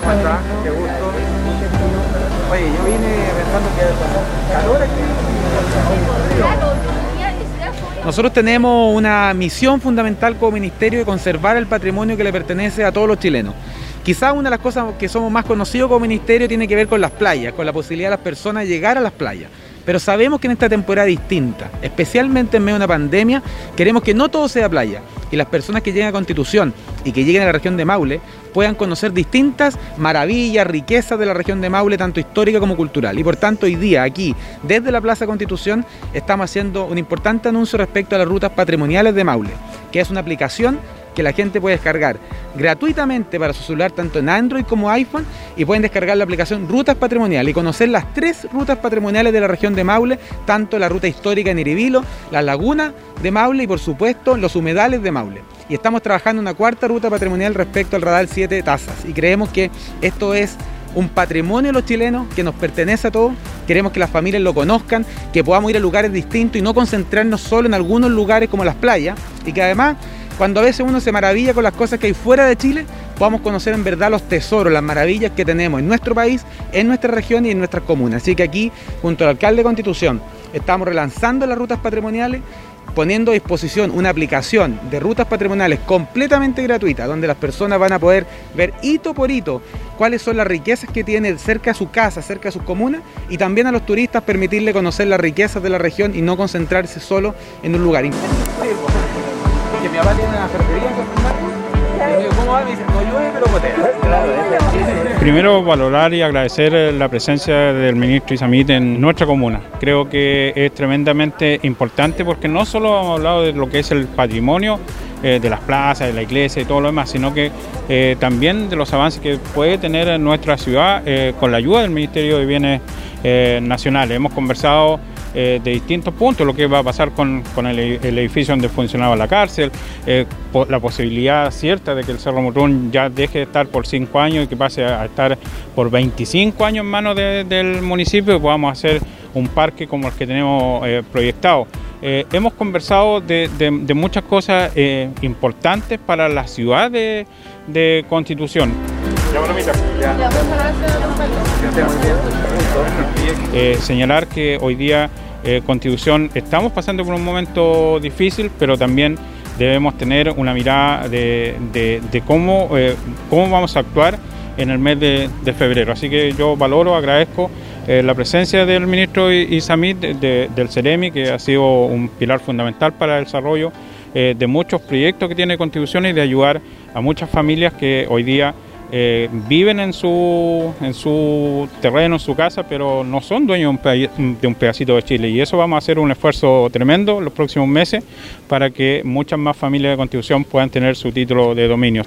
¿Cómo estás? Qué gusto. Oye, yo vine pensando que calor aquí. Nosotros tenemos una misión fundamental como ministerio de conservar el patrimonio que le pertenece a todos los chilenos. Quizás una de las cosas que somos más conocidos como ministerio tiene que ver con las playas, con la posibilidad de las personas llegar a las playas. Pero sabemos que en esta temporada distinta, especialmente en medio de una pandemia, queremos que no todo sea playa y las personas que lleguen a Constitución y que lleguen a la región de Maule puedan conocer distintas maravillas, riquezas de la región de Maule, tanto histórica como cultural. Y por tanto, hoy día aquí, desde la Plaza Constitución, estamos haciendo un importante anuncio respecto a las rutas patrimoniales de Maule, que es una aplicación que la gente puede descargar gratuitamente para su celular tanto en Android como iPhone y pueden descargar la aplicación Rutas Patrimoniales y conocer las tres rutas patrimoniales de la región de Maule, tanto la ruta histórica en Iribilo, la laguna de Maule y por supuesto los humedales de Maule. Y estamos trabajando una cuarta ruta patrimonial respecto al radar 7 Tazas y creemos que esto es un patrimonio de los chilenos que nos pertenece a todos. Queremos que las familias lo conozcan, que podamos ir a lugares distintos y no concentrarnos solo en algunos lugares como las playas y que además cuando a veces uno se maravilla con las cosas que hay fuera de Chile, podamos conocer en verdad los tesoros, las maravillas que tenemos en nuestro país, en nuestra región y en nuestras comunas. Así que aquí, junto al alcalde de Constitución, estamos relanzando las rutas patrimoniales, poniendo a disposición una aplicación de rutas patrimoniales completamente gratuita, donde las personas van a poder ver hito por hito cuáles son las riquezas que tiene cerca de su casa, cerca de sus comunas, y también a los turistas permitirle conocer las riquezas de la región y no concentrarse solo en un lugar que mi papá en. Primero, valorar y agradecer la presencia del ministro Isamit en nuestra comuna. Creo que es tremendamente importante porque no solo hemos hablado de lo que es el patrimonio, eh, de las plazas, de la iglesia y todo lo demás, sino que eh, también de los avances que puede tener nuestra ciudad eh, con la ayuda del Ministerio de Bienes Nacionales. Hemos conversado eh, de distintos puntos, lo que va a pasar con, el, edificio donde funcionaba la cárcel, eh, la posibilidad cierta de que el Cerro Mutrún ya deje de estar por cinco años y que pase a estar por 25 años en manos del municipio y podamos hacer un parque como el que tenemos eh, proyectado. hemos conversado de, muchas cosas importantes para la ciudad de, Constitución. señalar que hoy día eh, Constitución estamos pasando por un momento difícil, pero también debemos tener una mirada de, cómo, eh, cómo vamos a actuar en el mes de, febrero. Así que yo valoro, agradezco eh, la presencia del ministro Isamit del CEREMI, que ha sido un pilar fundamental para el desarrollo de muchos proyectos que tiene Constitución y de ayudar a muchas familias que hoy día eh, viven en su, en su terreno, en su casa, pero no son dueños de un pedacito de Chile. Y eso vamos a hacer un esfuerzo tremendo los próximos meses para que muchas más familias de constitución puedan tener su título de dominio.